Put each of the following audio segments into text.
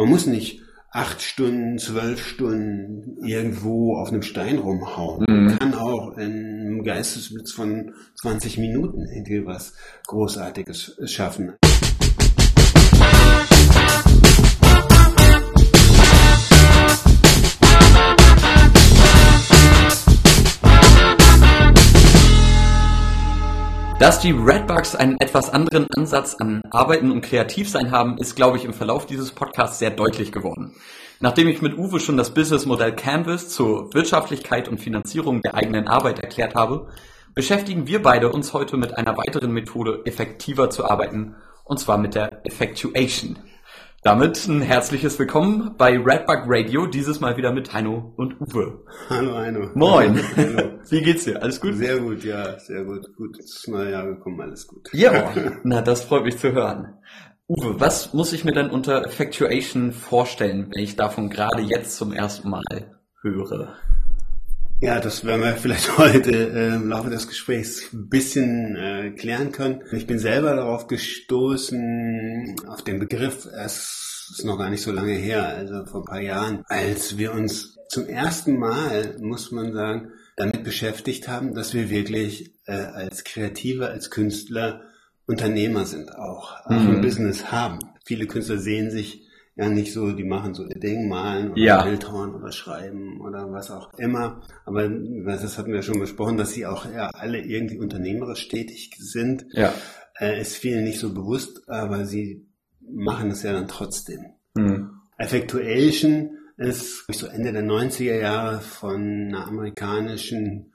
Man muss nicht acht Stunden, zwölf Stunden irgendwo auf einem Stein rumhauen. Mhm. Man kann auch in einem Geistesblitz von 20 Minuten irgendwie was Großartiges schaffen. Dass die Redbugs einen etwas anderen Ansatz an Arbeiten und Kreativsein haben, ist, glaube ich, im Verlauf dieses Podcasts sehr deutlich geworden. Nachdem ich mit Uwe schon das Businessmodell Canvas zur Wirtschaftlichkeit und Finanzierung der eigenen Arbeit erklärt habe, beschäftigen wir beide uns heute mit einer weiteren Methode, effektiver zu arbeiten, und zwar mit der Effectuation. Damit ein herzliches Willkommen bei Redbug Radio, dieses Mal wieder mit Heino und Uwe. Hallo Heino. Moin. Hallo. Wie geht's dir? Alles gut? Sehr gut, ja, sehr gut. Gut ins neue Jahr gekommen, alles gut. Ja, na, das freut mich zu hören. Uwe, was muss ich mir denn unter Effectuation vorstellen, wenn ich davon gerade jetzt zum ersten Mal höre? Ja, das werden wir vielleicht heute äh, im Laufe des Gesprächs ein bisschen äh, klären können. Ich bin selber darauf gestoßen, auf den Begriff, es ist noch gar nicht so lange her, also vor ein paar Jahren, als wir uns zum ersten Mal, muss man sagen, damit beschäftigt haben, dass wir wirklich äh, als Kreative, als Künstler Unternehmer sind auch, auch mhm. ein Business haben. Viele Künstler sehen sich ja nicht so, die machen so ihr Ding, malen oder ja. Bildhorn oder schreiben oder was auch immer. Aber das hatten wir schon besprochen, dass sie auch ja alle irgendwie unternehmerisch tätig sind. Ja. Äh, ist vielen nicht so bewusst, aber sie machen es ja dann trotzdem. Mhm. Effectuation ist so Ende der 90er Jahre von einer amerikanischen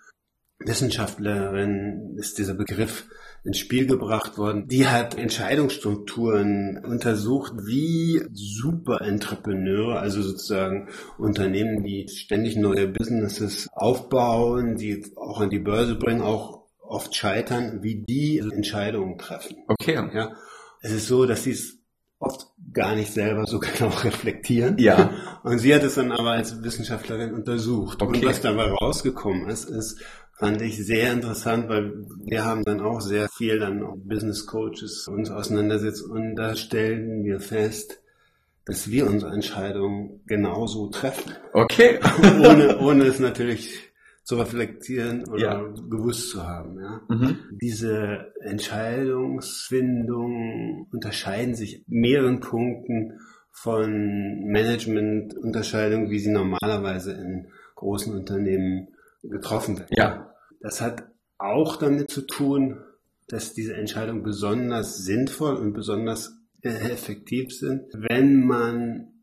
Wissenschaftlerin ist dieser Begriff ins Spiel gebracht worden. Die hat Entscheidungsstrukturen untersucht, wie Super-Entrepreneure, also sozusagen Unternehmen, die ständig neue Businesses aufbauen, die auch an die Börse bringen, auch oft scheitern, wie die Entscheidungen treffen. Okay. Ja. Es ist so, dass sie es oft gar nicht selber so genau reflektieren. Ja. Und sie hat es dann aber als Wissenschaftlerin untersucht. Okay. Und was dabei rausgekommen ist, ist, fand ich sehr interessant, weil wir haben dann auch sehr viel dann auch Business Coaches uns auseinandersetzt und da stellen wir fest, dass wir unsere Entscheidungen genauso treffen. Okay. ohne, ohne es natürlich zu reflektieren oder ja. gewusst zu haben. Ja? Mhm. Diese Entscheidungsfindungen unterscheiden sich mehreren Punkten von Management-Unterscheidungen, wie sie normalerweise in großen Unternehmen getroffen wird. Ja. Das hat auch damit zu tun, dass diese Entscheidungen besonders sinnvoll und besonders äh, effektiv sind, wenn man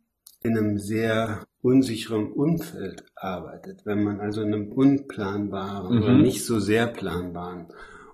in einem sehr unsicheren Umfeld arbeitet, wenn man also in einem unplanbaren mhm. oder nicht so sehr planbaren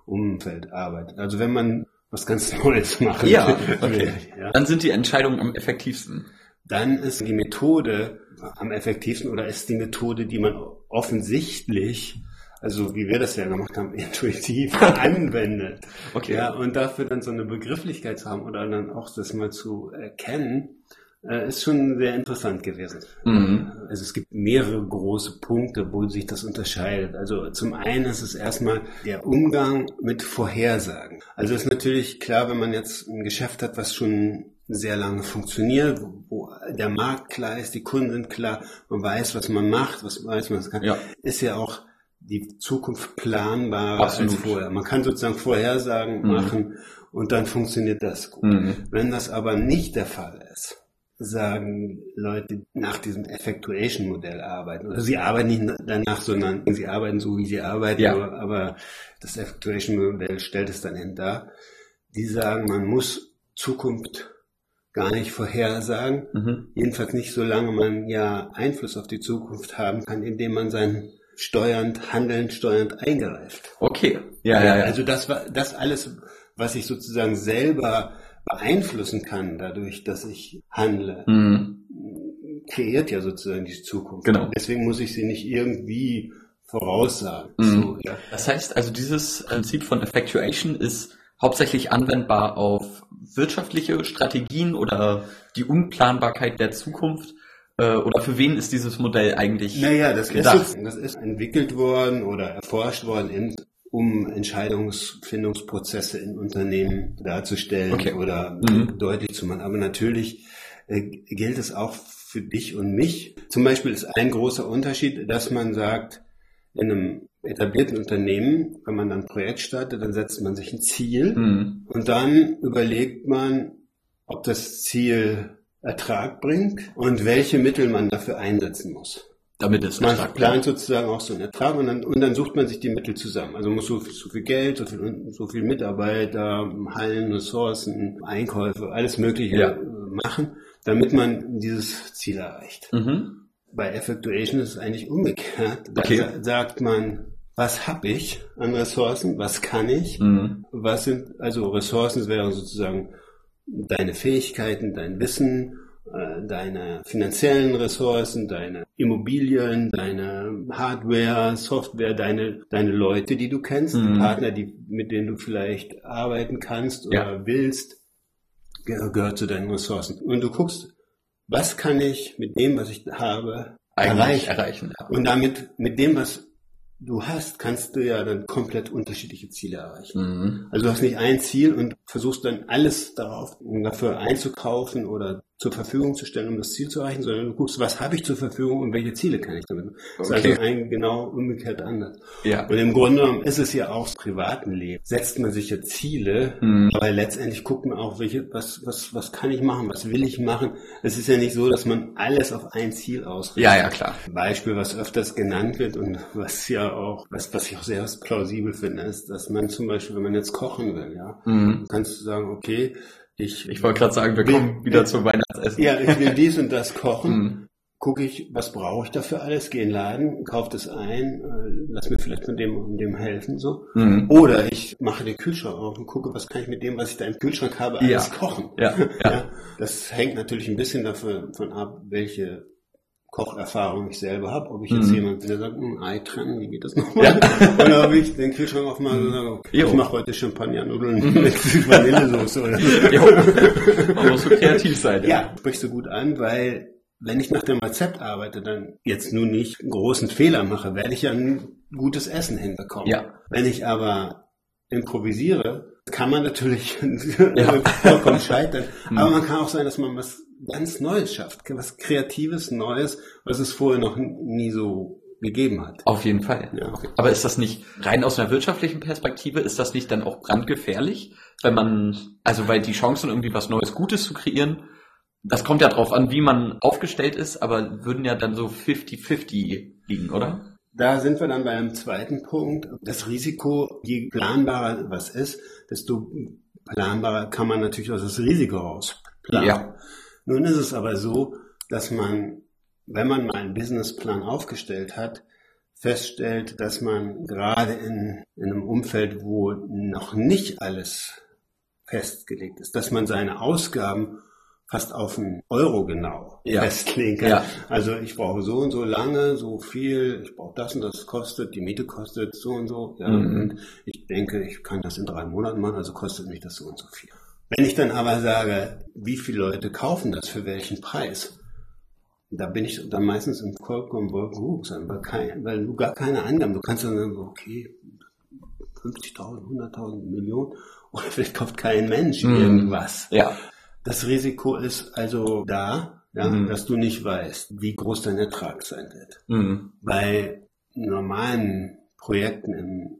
Umfeld arbeitet. Also wenn man was ganz Neues macht. Ja, okay. ja. Dann sind die Entscheidungen am effektivsten. Dann ist die Methode am effektivsten oder ist die Methode, die man offensichtlich, also wie wir das ja gemacht haben, intuitiv anwendet. Okay. Ja, und dafür dann so eine Begrifflichkeit zu haben oder dann auch das mal zu erkennen, äh, ist schon sehr interessant gewesen. Mhm. Also es gibt mehrere große Punkte, wo sich das unterscheidet. Also zum einen ist es erstmal der Umgang mit Vorhersagen. Also ist natürlich klar, wenn man jetzt ein Geschäft hat, was schon sehr lange funktioniert, wo, der Markt klar ist, die Kunden sind klar, man weiß, was man macht, was weiß man kann, ja. ist ja auch die Zukunft planbarer Absolut. als vorher. Man kann sozusagen Vorhersagen mhm. machen und dann funktioniert das gut. Mhm. Wenn das aber nicht der Fall ist, sagen Leute nach diesem Effectuation-Modell arbeiten. Oder sie arbeiten nicht danach, sondern sie arbeiten so, wie sie arbeiten, ja. aber, aber das Effectuation-Modell stellt es dann hin dar. Die sagen, man muss Zukunft gar nicht vorhersagen. Mhm. Jedenfalls nicht, solange man ja Einfluss auf die Zukunft haben kann, indem man sein steuernd, handelnd, steuernd eingreift. Okay. Ja, ja, ja. Also das war das alles, was ich sozusagen selber beeinflussen kann, dadurch, dass ich handle, mhm. kreiert ja sozusagen die Zukunft. Genau. Deswegen muss ich sie nicht irgendwie voraussagen. Mhm. So, ja. Das heißt also, dieses Prinzip von Effectuation ist hauptsächlich anwendbar auf wirtschaftliche Strategien oder die Unplanbarkeit der Zukunft? Äh, oder für wen ist dieses Modell eigentlich naja, das gedacht? Ist, das ist entwickelt worden oder erforscht worden, in, um Entscheidungsfindungsprozesse in Unternehmen darzustellen okay. oder mhm. deutlich zu machen. Aber natürlich äh, gilt es auch für dich und mich. Zum Beispiel ist ein großer Unterschied, dass man sagt, in einem etablierten Unternehmen, wenn man dann ein Projekt startet, dann setzt man sich ein Ziel mhm. und dann überlegt man, ob das Ziel Ertrag bringt und welche Mittel man dafür einsetzen muss. Damit es man plant sozusagen auch so einen Ertrag und dann, und dann sucht man sich die Mittel zusammen. Also muss so, so viel Geld, so viel, so viel Mitarbeiter, Hallen, Ressourcen, Einkäufe, alles Mögliche ja. machen, damit man dieses Ziel erreicht. Mhm. Bei Effectuation ist es eigentlich umgekehrt. Da okay. sagt man, was habe ich an Ressourcen, was kann ich, mhm. was sind, also Ressourcen wären sozusagen deine Fähigkeiten, dein Wissen, äh, deine finanziellen Ressourcen, deine Immobilien, deine Hardware, Software, deine, deine Leute, die du kennst, mhm. die Partner, die, mit denen du vielleicht arbeiten kannst oder ja. willst, gehört zu deinen Ressourcen. Und du guckst, was kann ich mit dem, was ich habe, Eigentlich erreichen? ja. Und damit, mit dem, was du hast, kannst du ja dann komplett unterschiedliche Ziele erreichen. Mhm. Also du hast nicht ein Ziel und versuchst dann alles darauf, dafür einzukaufen oder zur Verfügung zu stellen, um das Ziel zu erreichen, sondern du guckst, was habe ich zur Verfügung und welche Ziele kann ich damit. Das okay. ist also ein genau umgekehrt anders. Ja. Und im Grunde genommen ist es ja auch im privaten Leben. Setzt man sich ja Ziele, mhm. aber letztendlich guckt man auch, welche, was, was, was kann ich machen, was will ich machen. Es ist ja nicht so, dass man alles auf ein Ziel ausrichtet. Ja, ja, klar. Beispiel, was öfters genannt wird und was ja auch, was, was ich auch sehr plausibel finde, ist, dass man zum Beispiel, wenn man jetzt kochen will, ja, mhm. kannst du sagen, okay, ich, ich wollte gerade sagen, wir kommen wieder zum Weihnachtsessen. Ja, ich will dies und das kochen. Mhm. Gucke ich, was brauche ich dafür alles? Gehe in den Laden, kaufe das ein, äh, lass mir vielleicht von dem und dem helfen so. Mhm. Oder ich mache den Kühlschrank auf und gucke, was kann ich mit dem, was ich da im Kühlschrank habe, alles ja. kochen. Ja, ja. ja. Das hängt natürlich ein bisschen davon ab, welche Kocherfahrung ich selber habe, ob ich jetzt mhm. jemand der sagt, ein hm, Ei trennen, wie geht das nochmal? Ja. Oder ob ich den Kühlschrank aufmache und sage, okay, ich mache heute Champagnernudeln mit Vanillesoße oder so. Man muss so kreativ sein. Ja, ja sprichst du gut an, weil wenn ich nach dem Rezept arbeite, dann jetzt nur nicht einen großen Fehler mache, werde ich ja ein gutes Essen hinbekommen. Ja. Wenn ich aber improvisiere, kann man natürlich ja. vollkommen scheitern. Mhm. Aber man kann auch sein, dass man was ganz Neues schafft, was Kreatives, Neues, was es vorher noch nie so gegeben hat. Auf jeden Fall. Ja. Aber ist das nicht rein aus einer wirtschaftlichen Perspektive, ist das nicht dann auch brandgefährlich, wenn man, also weil die Chancen irgendwie was Neues, Gutes zu kreieren, das kommt ja drauf an, wie man aufgestellt ist, aber würden ja dann so 50-50 liegen, oder? Da sind wir dann bei einem zweiten Punkt. Das Risiko, je planbarer was ist, desto planbarer kann man natürlich auch das Risiko rausplanen. Ja. Nun ist es aber so, dass man, wenn man mal einen Businessplan aufgestellt hat, feststellt, dass man gerade in, in einem Umfeld, wo noch nicht alles festgelegt ist, dass man seine Ausgaben fast auf einen Euro genau ja. festlegen kann. Ja. Also ich brauche so und so lange, so viel, ich brauche das und das kostet, die Miete kostet so und so. Ja, mhm. Und ich denke, ich kann das in drei Monaten machen, also kostet mich das so und so viel. Wenn ich dann aber sage, wie viele Leute kaufen das für welchen Preis, da bin ich dann meistens im vollkommen sein, weil, kein, weil du gar keine Angaben, du kannst dann sagen, okay, 50.000, 100.000 Millionen oder vielleicht kauft kein Mensch mhm. irgendwas. Ja. Das Risiko ist also da, ja, mhm. dass du nicht weißt, wie groß dein Ertrag sein wird. Mhm. Bei normalen Projekten im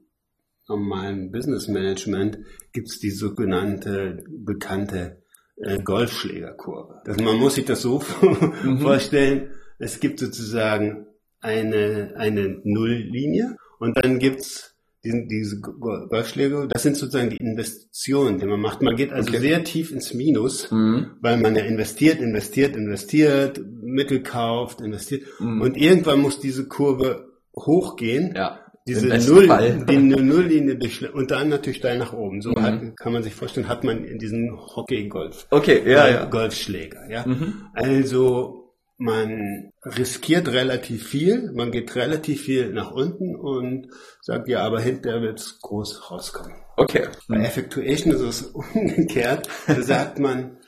normalen Business Management gibt es die sogenannte bekannte äh, Golfschlägerkurve. Das, man muss sich das so mhm. vorstellen, es gibt sozusagen eine, eine Nulllinie und dann gibt's diesen, diese Golfschläge, das sind sozusagen die Investitionen, die man macht. Man geht also okay. sehr tief ins Minus, mhm. weil man ja investiert, investiert, investiert, Mittel kauft, investiert mhm. und irgendwann muss diese Kurve hochgehen. Ja diese Null, die Nulllinie und dann natürlich steil nach oben. So mhm. hat, kann man sich vorstellen, hat man in diesen Hockey-Golf. Okay, ja, ja. Golfschläger, ja. Mhm. Also, man riskiert relativ viel, man geht relativ viel nach unten und sagt, ja, aber hinterher wird's groß rauskommen. Okay. Bei Effectuation ist es umgekehrt. Da sagt man,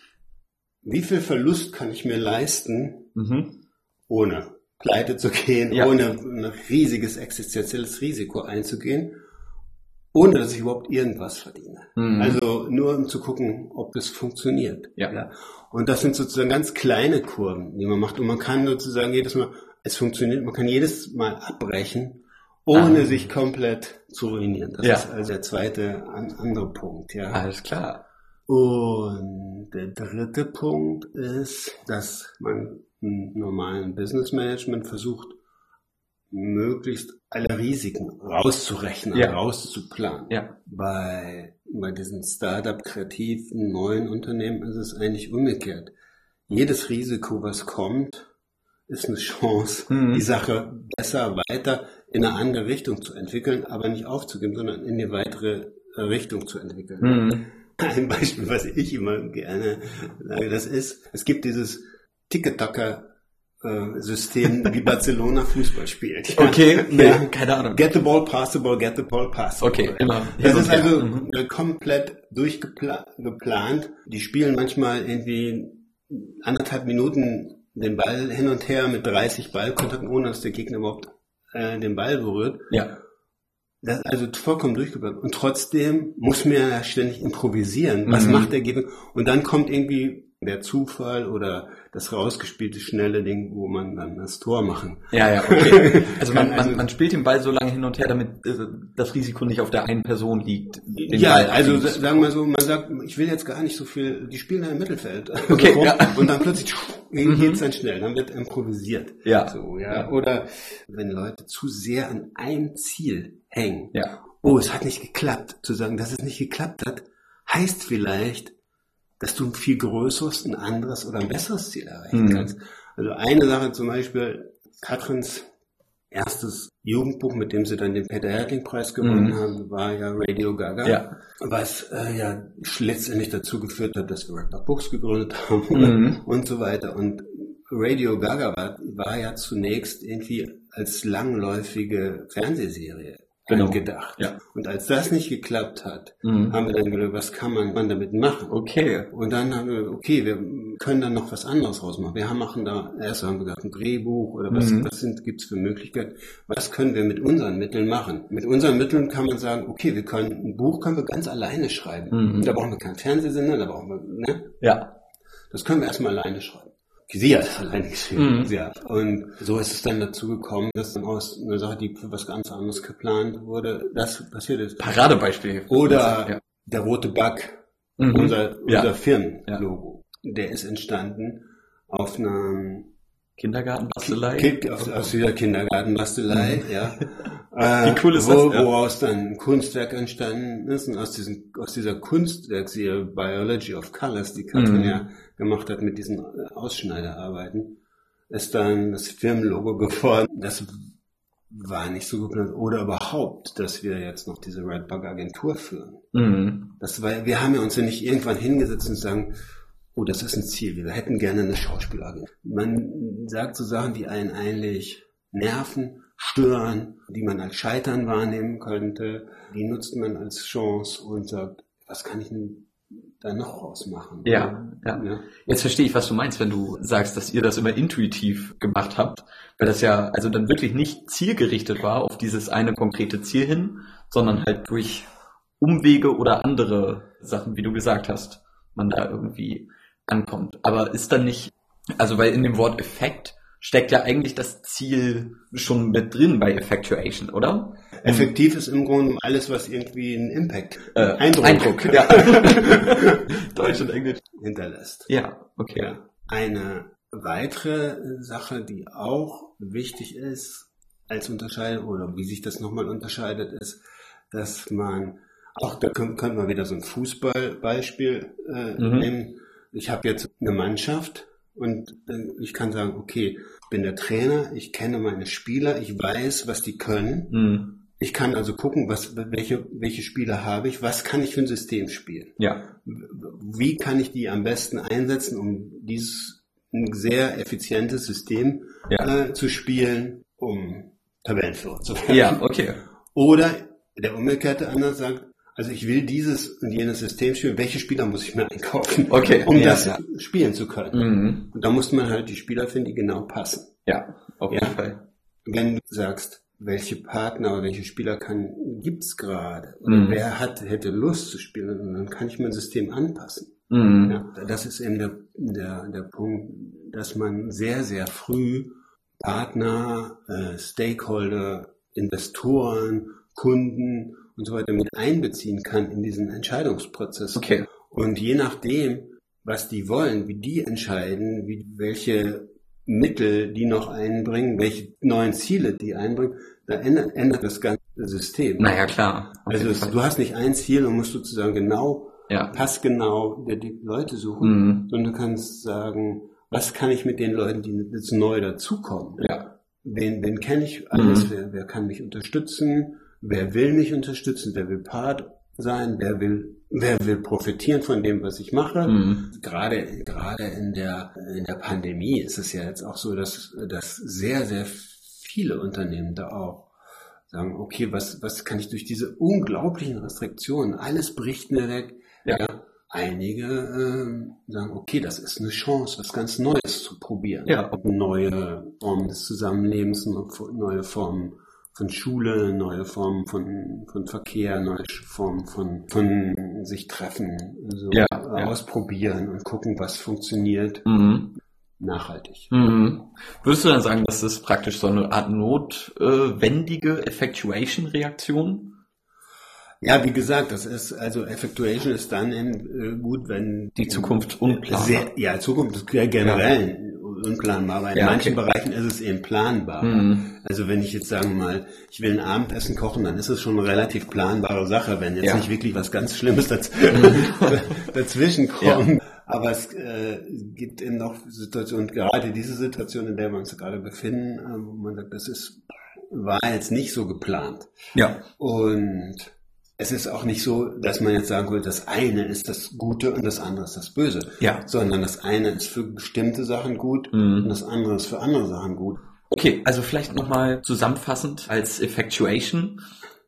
wie viel Verlust kann ich mir leisten, mhm. ohne pleite zu gehen, ja. ohne ein riesiges existenzielles Risiko einzugehen. Ohne dass ich überhaupt irgendwas verdiene. Mhm. Also nur um zu gucken, ob das funktioniert. Ja. ja. Und das sind sozusagen ganz kleine Kurven, die man macht. Und man kann sozusagen jedes Mal, es funktioniert, man kann jedes Mal abbrechen, ohne ah. sich komplett zu ruinieren. Das ja. ist also der zweite andere Punkt. Ja. Alles klar. Und der dritte Punkt ist, dass man im normalen Business Management versucht, möglichst alle Risiken rauszurechnen, ja. rauszuplanen. Ja. Bei, bei diesen Startup, kreativen, neuen Unternehmen ist es eigentlich umgekehrt. Jedes Risiko, was kommt, ist eine Chance, mhm. die Sache besser weiter in eine andere Richtung zu entwickeln, aber nicht aufzugeben, sondern in die weitere Richtung zu entwickeln. Mhm. Ein Beispiel, was ich immer gerne sage, das ist, es gibt dieses Ticket-Tacker äh, System wie Barcelona Fußball spielt. Ja. Okay, nee, ja. keine Ahnung. Get the ball, pass the ball, get the ball, pass the ball. Okay, immer. Das ist also mhm. komplett durchgeplant. Die spielen manchmal irgendwie anderthalb Minuten den Ball hin und her mit 30 Ballkontakten, ohne dass der Gegner überhaupt äh, den Ball berührt. Ja. Das ist also vollkommen durchgeplant. Und trotzdem muss man ja ständig improvisieren. Was mhm. macht der Gegner? Und dann kommt irgendwie der Zufall oder das rausgespielte schnelle Ding, wo man dann das Tor machen. Ja, ja, okay. Also man, man, man spielt den Ball so lange hin und her, damit äh, das Risiko nicht auf der einen Person liegt. Ja, Ball also abliegt. sagen wir so, man sagt, ich will jetzt gar nicht so viel, die spielen da im Mittelfeld. Okay. ja. Und dann plötzlich mhm. geht's dann schnell, dann wird improvisiert. Ja. So, ja. Oder wenn Leute zu sehr an ein Ziel hängen. Ja. Oh, es hat nicht geklappt. Zu sagen, dass es nicht geklappt hat, heißt vielleicht, dass du ein viel größeres, ein anderes oder ein besseres Ziel erreichen mhm. kannst. Also eine Sache zum Beispiel, Katrins erstes Jugendbuch, mit dem sie dann den Peter Hertling-Preis gewonnen mhm. haben, war ja Radio Gaga, ja. was äh, ja letztendlich dazu geführt hat, dass wir Red Books gegründet haben mhm. und so weiter. Und Radio Gaga war, war ja zunächst irgendwie als langläufige Fernsehserie genau. gedacht. Ja. Und als das nicht geklappt hat, mhm. haben wir dann gedacht, was kann man, damit machen? Okay. Und dann haben wir, okay, wir können dann noch was anderes rausmachen. Wir machen da, erst haben wir gedacht, ein Drehbuch oder was, mhm. was sind, gibt's für Möglichkeiten? Was können wir mit unseren Mitteln machen? Mit unseren Mitteln kann man sagen, okay, wir können, ein Buch können wir ganz alleine schreiben. Mhm. Da brauchen wir keinen Fernsehsender, da brauchen wir, ne? Ja. Das können wir erstmal alleine schreiben. Sie hat alleine geschrieben. Mhm. Hat. Und so ist es dann dazu gekommen, dass dann aus einer Sache, die für was ganz anderes geplant wurde, das passiert ist. Paradebeispiel. Oder ja. der rote Bug, mhm. unser, unser ja. Firmenlogo. Ja. Der ist entstanden auf einer Kindergartenbastelei? Kind, aus, aus dieser Kindergartenbastelei, mhm. ja. Wie cool ist wo, das? Ja. Woraus dann ein Kunstwerk entstanden ist und aus, diesem, aus dieser Kunstwerkserie Biology of Colors, die Katrin Mhm. ja gemacht hat mit diesen Ausschneiderarbeiten, ist dann das Firmenlogo geworden. Das war nicht so geplant. Oder überhaupt, dass wir jetzt noch diese Redbug Agentur führen. Mhm. Das war, wir haben ja uns ja nicht irgendwann hingesetzt und sagen, oh, das ist ein Ziel, wir hätten gerne eine Schauspielagentur. Man sagt so Sachen, die einen eigentlich nerven, stören, die man als Scheitern wahrnehmen könnte, die nutzt man als Chance und sagt, was kann ich denn da noch rausmachen? Ja, ja, ja. Jetzt verstehe ich, was du meinst, wenn du sagst, dass ihr das immer intuitiv gemacht habt, weil das ja also dann wirklich nicht zielgerichtet war auf dieses eine konkrete Ziel hin, sondern halt durch Umwege oder andere Sachen, wie du gesagt hast, man da irgendwie ankommt. Aber ist dann nicht, also weil in dem Wort Effekt steckt ja eigentlich das Ziel schon mit drin bei Effectuation, oder? Effektiv ist im Grunde alles, was irgendwie einen Impact, Äh, Eindruck, Eindruck, ja. Deutsch und Englisch. hinterlässt. Ja, okay. Ja. Eine weitere Sache, die auch wichtig ist als Unterscheidung oder wie sich das nochmal unterscheidet, ist, dass man auch da können, können wir wieder so ein Fußballbeispiel äh, Mhm. nehmen. Ich habe jetzt eine Mannschaft und äh, ich kann sagen, okay, ich bin der Trainer, ich kenne meine Spieler, ich weiß, was die können. Hm. Ich kann also gucken, was, welche, welche Spieler habe ich, was kann ich für ein System spielen. Ja. Wie kann ich die am besten einsetzen, um dieses ein sehr effizientes System Ja. äh, zu spielen, um Tabellenführer zu werden. Ja, okay. Oder der umgekehrte Ansatz sagt, also ich will dieses und jenes System spielen, welche Spieler muss ich mir einkaufen, Okay, um ja, das ja. spielen zu können. Mhm. Und da muss man halt die Spieler finden, die genau passen. Ja, auf Ja. jeden Fall. Wenn du sagst, welche Partner oder welche Spieler kann, gibt's gerade? Oder mhm. wer hat, hätte Lust zu spielen? Und dann kann ich mein System anpassen. Mhm. Ja, das ist eben der, der, der Punkt, dass man sehr, sehr früh Partner, äh, Stakeholder, Investoren, Kunden und so weiter mit einbeziehen kann in diesen Entscheidungsprozess. Okay. Und je nachdem, was die wollen, wie die entscheiden, wie, welche Mittel die noch einbringen, welche neuen Ziele die einbringen, da ändert, ändert das ganze System. Naja, klar. Also es, du hast nicht ein Ziel und musst sozusagen genau, ja. passgenau die Leute suchen, mhm. sondern du kannst sagen, was kann ich mit den Leuten, die jetzt neu dazukommen? Ja. Wen, wen kenne ich alles? Mhm. Wer, wer kann mich unterstützen? Wer will mich unterstützen? Wer will Part sein? Wer will, wer will profitieren von dem, was ich mache? Mhm. Gerade, gerade in der, in der Pandemie ist es ja jetzt auch so, dass, dass sehr, sehr viele Unternehmen da auch sagen, okay, was, was kann ich durch diese unglaublichen Restriktionen, alles bricht mir weg. Ja. ja einige äh, sagen, okay, das ist eine Chance, was ganz Neues zu probieren. Ja. Neue Formen des Zusammenlebens, neue Formen von Schule, neue Formen von, von Verkehr, neue Formen von, von sich treffen, so ja, ja. ausprobieren und gucken, was funktioniert. Mhm. Nachhaltig. Mhm. Würdest du dann sagen, dass das praktisch so eine Art notwendige Effectuation-Reaktion ja, wie gesagt, das ist, also Effectuation ist dann in, äh, gut, wenn die Zukunft unplanbar. Sehr, ja, Zukunft ist generell ja. unplanbar, aber in ja, manchen okay. Bereichen ist es eben planbar. Mhm. Also wenn ich jetzt sagen mal, ich will ein Abendessen kochen, dann ist es schon eine relativ planbare Sache, wenn jetzt ja. nicht wirklich was ganz Schlimmes daz dazwischen kommt. Aber es äh, gibt eben noch Situationen, gerade diese Situation, in der wir uns gerade befinden, äh, wo man sagt, das ist, war jetzt nicht so geplant. Ja. Und es ist auch nicht so, dass man jetzt sagen will, das eine ist das Gute und das andere ist das Böse. Ja. Sondern das eine ist für bestimmte Sachen gut mhm. und das andere ist für andere Sachen gut. Okay, also vielleicht nochmal zusammenfassend als Effectuation.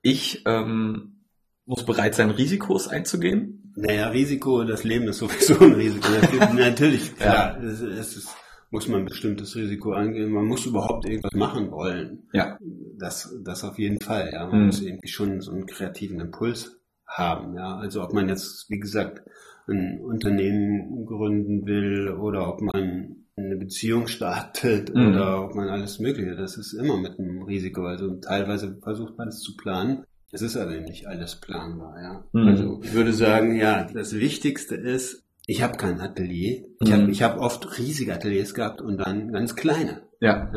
Ich ähm, muss bereit sein, Risikos einzugehen. Naja, Risiko, das Leben ist sowieso ein Risiko. Natürlich, klar, ja. es, es ist muss man ein bestimmtes Risiko angehen. Man muss überhaupt irgendwas machen wollen. Ja. Das, das auf jeden Fall, ja. Man mhm. muss irgendwie schon so einen kreativen Impuls haben, ja. Also ob man jetzt, wie gesagt, ein Unternehmen gründen will oder ob man eine Beziehung startet mhm. oder ob man alles Mögliche, das ist immer mit einem Risiko. Also teilweise versucht man es zu planen. Es ist aber nicht alles planbar, ja. Mhm. Also ich würde sagen, ja, das Wichtigste ist, ich habe kein Atelier. Ich mhm. habe ich hab oft riesige Ateliers gehabt und dann ganz kleine. Ja.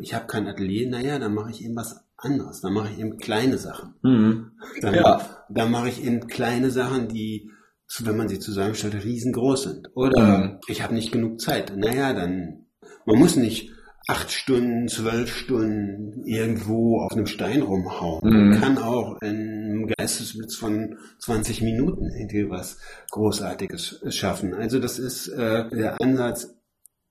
Ich habe kein Atelier, naja, dann mache ich eben was anderes. Dann mache ich eben kleine Sachen. Mhm. Dann, ja. dann mache ich eben kleine Sachen, die, wenn man sie zusammenstellt, riesengroß sind. Oder mhm. ich habe nicht genug Zeit. Naja, dann, man muss nicht acht Stunden, zwölf Stunden irgendwo auf einem Stein rumhauen. Mhm. Man kann auch in einem Geistesblitz von 20 Minuten irgendwie was Großartiges schaffen. Also das ist äh, der Ansatz,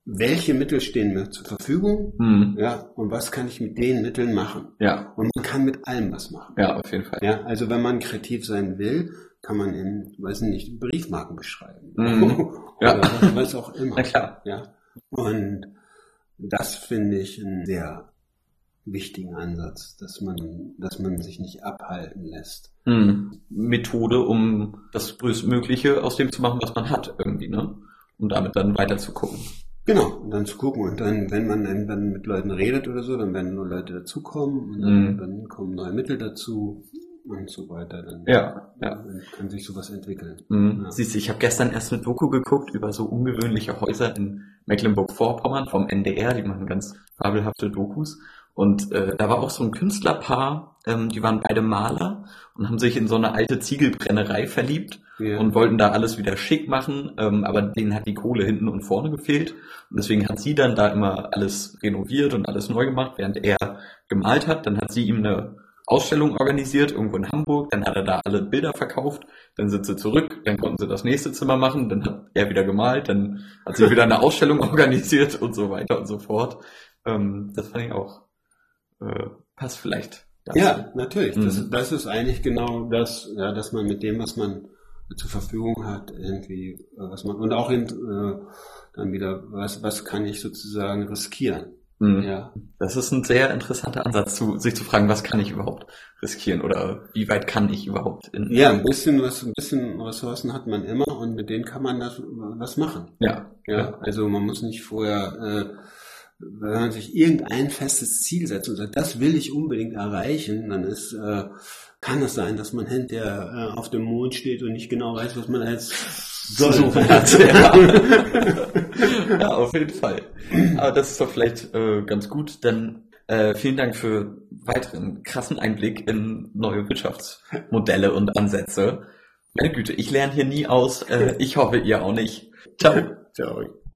welche Mittel stehen mir zur Verfügung, mhm. ja, und was kann ich mit den Mitteln machen. Ja. Und man kann mit allem was machen. Ja, auf jeden Fall. Ja, also wenn man kreativ sein will, kann man in, weiß nicht, Briefmarken beschreiben. Mhm. ja. Oder was, auch immer. Na klar. Ja. Und das finde ich einen sehr wichtigen Ansatz, dass man, dass man sich nicht abhalten lässt. Hm. Methode, um das Größtmögliche aus dem zu machen, was man hat, irgendwie, ne? Um damit dann weiter zu gucken. Genau, und dann zu gucken. Und dann, wenn man dann mit Leuten redet oder so, dann werden nur Leute dazukommen und dann, hm. dann kommen neue Mittel dazu und so weiter. Dann, ja, ja. Dann kann sich sowas entwickeln. Mhm. Ja. Siehst du, ich habe gestern erst eine Doku geguckt über so ungewöhnliche Häuser in Mecklenburg-Vorpommern vom NDR, die machen ganz fabelhafte Dokus. Und äh, da war auch so ein Künstlerpaar, ähm, die waren beide Maler und haben sich in so eine alte Ziegelbrennerei verliebt ja. und wollten da alles wieder schick machen, ähm, aber denen hat die Kohle hinten und vorne gefehlt. Und deswegen hat sie dann da immer alles renoviert und alles neu gemacht, während er gemalt hat. Dann hat sie ihm eine Ausstellung organisiert, irgendwo in Hamburg, dann hat er da alle Bilder verkauft, dann sind sie zurück, dann konnten sie das nächste Zimmer machen, dann hat er wieder gemalt, dann hat sie wieder eine Ausstellung organisiert und so weiter und so fort. Ähm, das fand ich auch, äh, passt vielleicht. Dazu. Ja, natürlich. Mhm. Das, das ist eigentlich genau das, ja, dass man mit dem, was man zur Verfügung hat, irgendwie, äh, was man, und auch eben, äh, dann wieder, was, was kann ich sozusagen riskieren? Mhm. Ja. Das ist ein sehr interessanter Ansatz, zu, sich zu fragen, was kann ich überhaupt riskieren oder wie weit kann ich überhaupt in. Ja, ein bisschen was, ein bisschen Ressourcen hat man immer und mit denen kann man das was machen. Ja. Ja, also man muss nicht vorher, äh, wenn man sich irgendein festes Ziel setzt und sagt, das will ich unbedingt erreichen, dann ist, äh, kann es sein, dass man hinterher äh, auf dem Mond steht und nicht genau weiß, was man als Suchen hat. Ja. ja, auf jeden Fall. Aber das ist doch vielleicht äh, ganz gut, denn äh, vielen Dank für weiteren krassen Einblick in neue Wirtschaftsmodelle und Ansätze. Meine Güte, ich lerne hier nie aus. Äh, ich hoffe, ihr auch nicht. Ciao. Ciao.